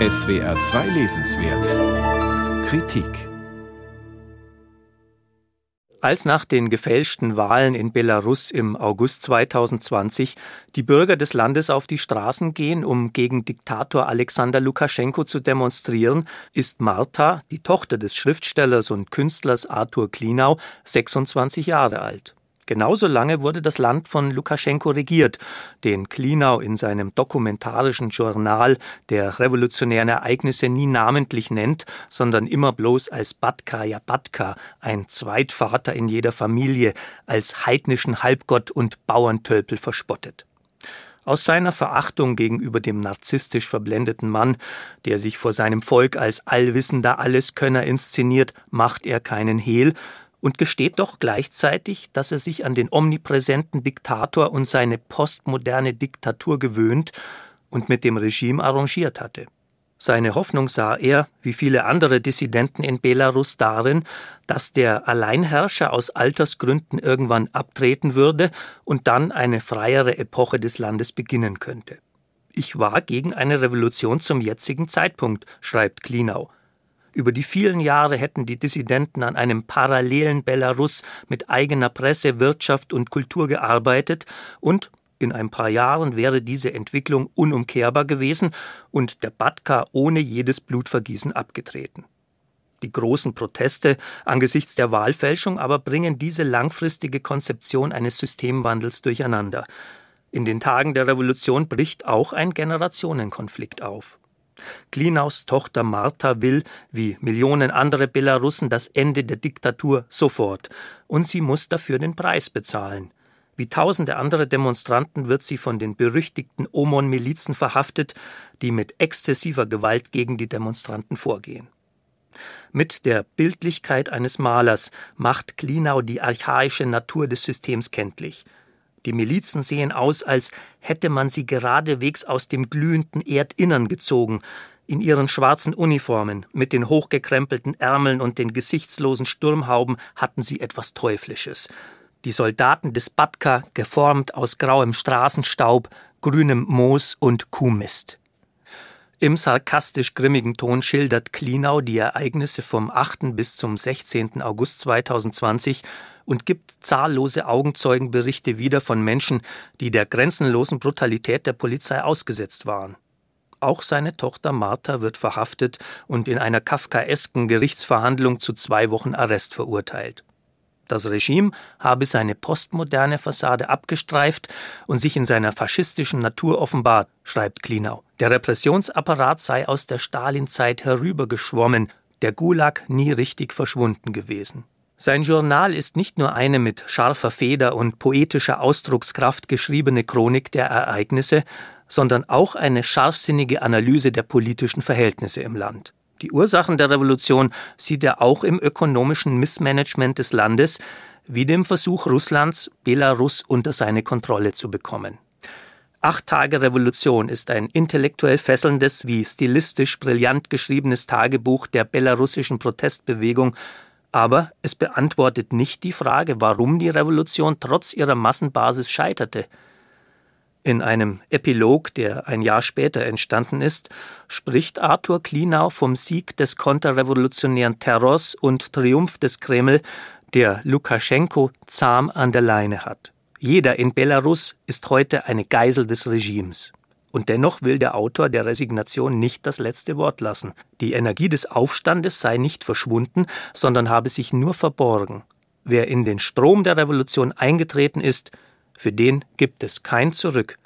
SWR 2 Lesenswert Kritik Als nach den gefälschten Wahlen in Belarus im August 2020 die Bürger des Landes auf die Straßen gehen, um gegen Diktator Alexander Lukaschenko zu demonstrieren, ist Marta, die Tochter des Schriftstellers und Künstlers Arthur Klinau, 26 Jahre alt. Genauso lange wurde das Land von Lukaschenko regiert, den Klinau in seinem dokumentarischen Journal der revolutionären Ereignisse nie namentlich nennt, sondern immer bloß als Batka Batka, ein Zweitvater in jeder Familie, als heidnischen Halbgott und Bauerntölpel verspottet. Aus seiner Verachtung gegenüber dem narzisstisch verblendeten Mann, der sich vor seinem Volk als allwissender Alleskönner inszeniert, macht er keinen Hehl, und gesteht doch gleichzeitig, dass er sich an den omnipräsenten Diktator und seine postmoderne Diktatur gewöhnt und mit dem Regime arrangiert hatte. Seine Hoffnung sah er, wie viele andere Dissidenten in Belarus, darin, dass der Alleinherrscher aus Altersgründen irgendwann abtreten würde und dann eine freiere Epoche des Landes beginnen könnte. Ich war gegen eine Revolution zum jetzigen Zeitpunkt, schreibt Klinau. Über die vielen Jahre hätten die Dissidenten an einem parallelen Belarus mit eigener Presse, Wirtschaft und Kultur gearbeitet und in ein paar Jahren wäre diese Entwicklung unumkehrbar gewesen und der Batka ohne jedes Blutvergießen abgetreten. Die großen Proteste angesichts der Wahlfälschung aber bringen diese langfristige Konzeption eines Systemwandels durcheinander. In den Tagen der Revolution bricht auch ein Generationenkonflikt auf. Klinaus Tochter Martha will, wie Millionen andere Belarussen, das Ende der Diktatur sofort. Und sie muss dafür den Preis bezahlen. Wie tausende andere Demonstranten wird sie von den berüchtigten Omon-Milizen verhaftet, die mit exzessiver Gewalt gegen die Demonstranten vorgehen. Mit der Bildlichkeit eines Malers macht Klinau die archaische Natur des Systems kenntlich. Die Milizen sehen aus, als hätte man sie geradewegs aus dem glühenden Erdinnern gezogen, in ihren schwarzen Uniformen, mit den hochgekrempelten Ärmeln und den gesichtslosen Sturmhauben hatten sie etwas Teuflisches. Die Soldaten des Batka, geformt aus grauem Straßenstaub, grünem Moos und Kuhmist. Im sarkastisch grimmigen Ton schildert Klinau die Ereignisse vom 8. bis zum 16. August 2020 und gibt zahllose Augenzeugenberichte wieder von Menschen, die der grenzenlosen Brutalität der Polizei ausgesetzt waren. Auch seine Tochter Martha wird verhaftet und in einer kafkaesken Gerichtsverhandlung zu zwei Wochen Arrest verurteilt. Das Regime habe seine postmoderne Fassade abgestreift und sich in seiner faschistischen Natur offenbart, schreibt Klinau. Der Repressionsapparat sei aus der Stalinzeit herübergeschwommen, der Gulag nie richtig verschwunden gewesen. Sein Journal ist nicht nur eine mit scharfer Feder und poetischer Ausdruckskraft geschriebene Chronik der Ereignisse, sondern auch eine scharfsinnige Analyse der politischen Verhältnisse im Land. Die Ursachen der Revolution sieht er auch im ökonomischen Missmanagement des Landes, wie dem Versuch Russlands, Belarus unter seine Kontrolle zu bekommen. Acht Tage Revolution ist ein intellektuell fesselndes wie stilistisch brillant geschriebenes Tagebuch der belarussischen Protestbewegung, aber es beantwortet nicht die Frage, warum die Revolution trotz ihrer Massenbasis scheiterte. In einem Epilog, der ein Jahr später entstanden ist, spricht Arthur Klinau vom Sieg des konterrevolutionären Terrors und Triumph des Kreml, der Lukaschenko zahm an der Leine hat. Jeder in Belarus ist heute eine Geisel des Regimes. Und dennoch will der Autor der Resignation nicht das letzte Wort lassen. Die Energie des Aufstandes sei nicht verschwunden, sondern habe sich nur verborgen. Wer in den Strom der Revolution eingetreten ist, für den gibt es kein Zurück.